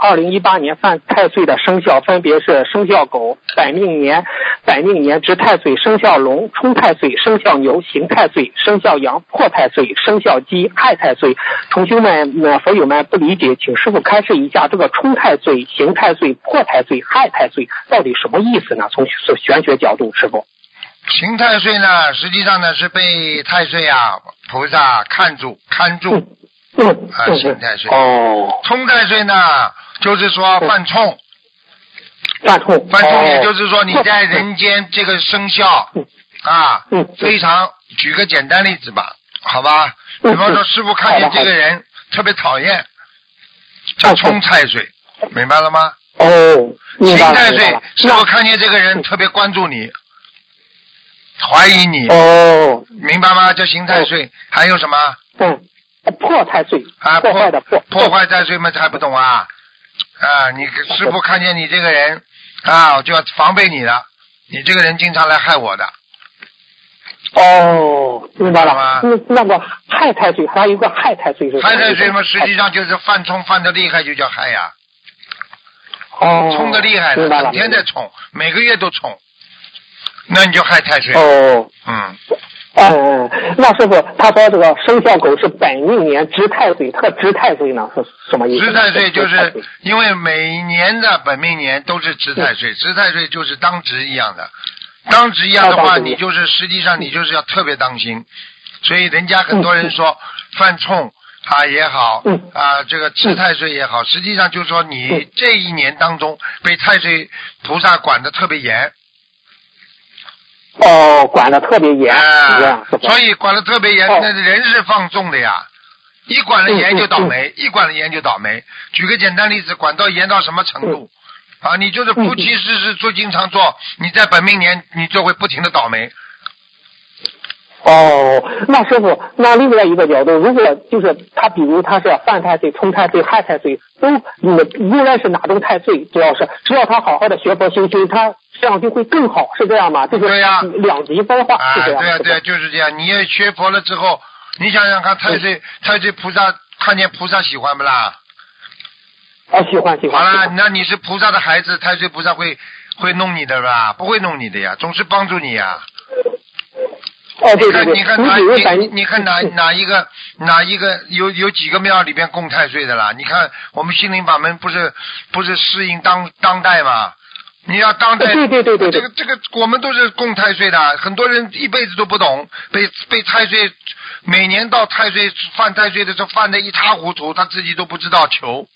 二零一八年犯太岁的生肖分别是生肖狗、本命年、本命年值太岁、生肖龙、冲太岁、生肖牛、刑太岁、生肖羊、破太岁、生肖鸡、害太岁。同学们、呃，佛友们不理解，请师傅开示一下，这个冲太岁、刑太岁、破太岁、害太岁到底什么意思呢？从玄学角度，师傅。刑太岁呢，实际上呢是被太岁啊菩萨看住看住啊，刑太岁。哦。冲太岁呢，就是说犯冲。犯冲。犯冲，也就是说你在人间这个生肖啊，非常。举个简单例子吧，好吧。比方说，师傅看见这个人特别讨厌，叫冲太岁，明白了吗？哦。刑太岁，师傅看见这个人特别关注你。怀疑你哦，明白吗？叫刑太岁，还有什么？嗯，破太岁啊，破坏的破，破坏太岁嘛，还不懂啊？啊，你师傅看见你这个人啊，就要防备你了。你这个人经常来害我的。哦，明白了吗？那那个害太岁，还有一个害太岁是？害太岁嘛，实际上就是犯冲犯的厉害，就叫害呀。哦。冲的厉害了，整天在冲，每个月都冲。那你就害太岁哦，嗯，嗯，那师傅他说这个生肖狗是本命年值太岁，这个值太岁呢是什么意思？值太岁就是因为每年的本命年都是值太岁，值太岁就是当值一样的，当值一样的话，你就是实际上你就是要特别当心，所以人家很多人说犯冲啊也好，啊这个值太岁也好，实际上就是说你这一年当中被太岁菩萨管的特别严。哦，管的特别严，所以管的特别严，那人是放纵的呀。一管了严就倒霉，一管了严就倒霉。举个简单例子，管到严到什么程度？啊，你就是夫妻事事做经常做，你在本命年你就会不停的倒霉。哦，那师傅，那另外一个角度，如果就是他，比如他是犯太岁、冲太岁、害太岁，都无论是哪种太岁，主要是只要他好好的学佛修心，他这样就会更好，是这样吗？就是两极分化，是这样。对呀，对呀，就是这样。你也学佛了之后，你想想看，太岁太岁菩萨看见菩萨喜欢不啦？啊，喜欢喜欢。好了，那你是菩萨的孩子，太岁菩萨会会弄你的吧？不会弄你的呀，总是帮助你呀。哦，对对对，你看哪你你看哪哪一个哪一个有有几个庙里边供太岁的啦？你看我们心灵法门不是不是适应当当代吗？你要当代，对对对对，这个这个我们都是供太岁的，很多人一辈子都不懂，被被太岁每年到太岁犯太岁的时候犯的一塌糊涂，他自己都不知道求。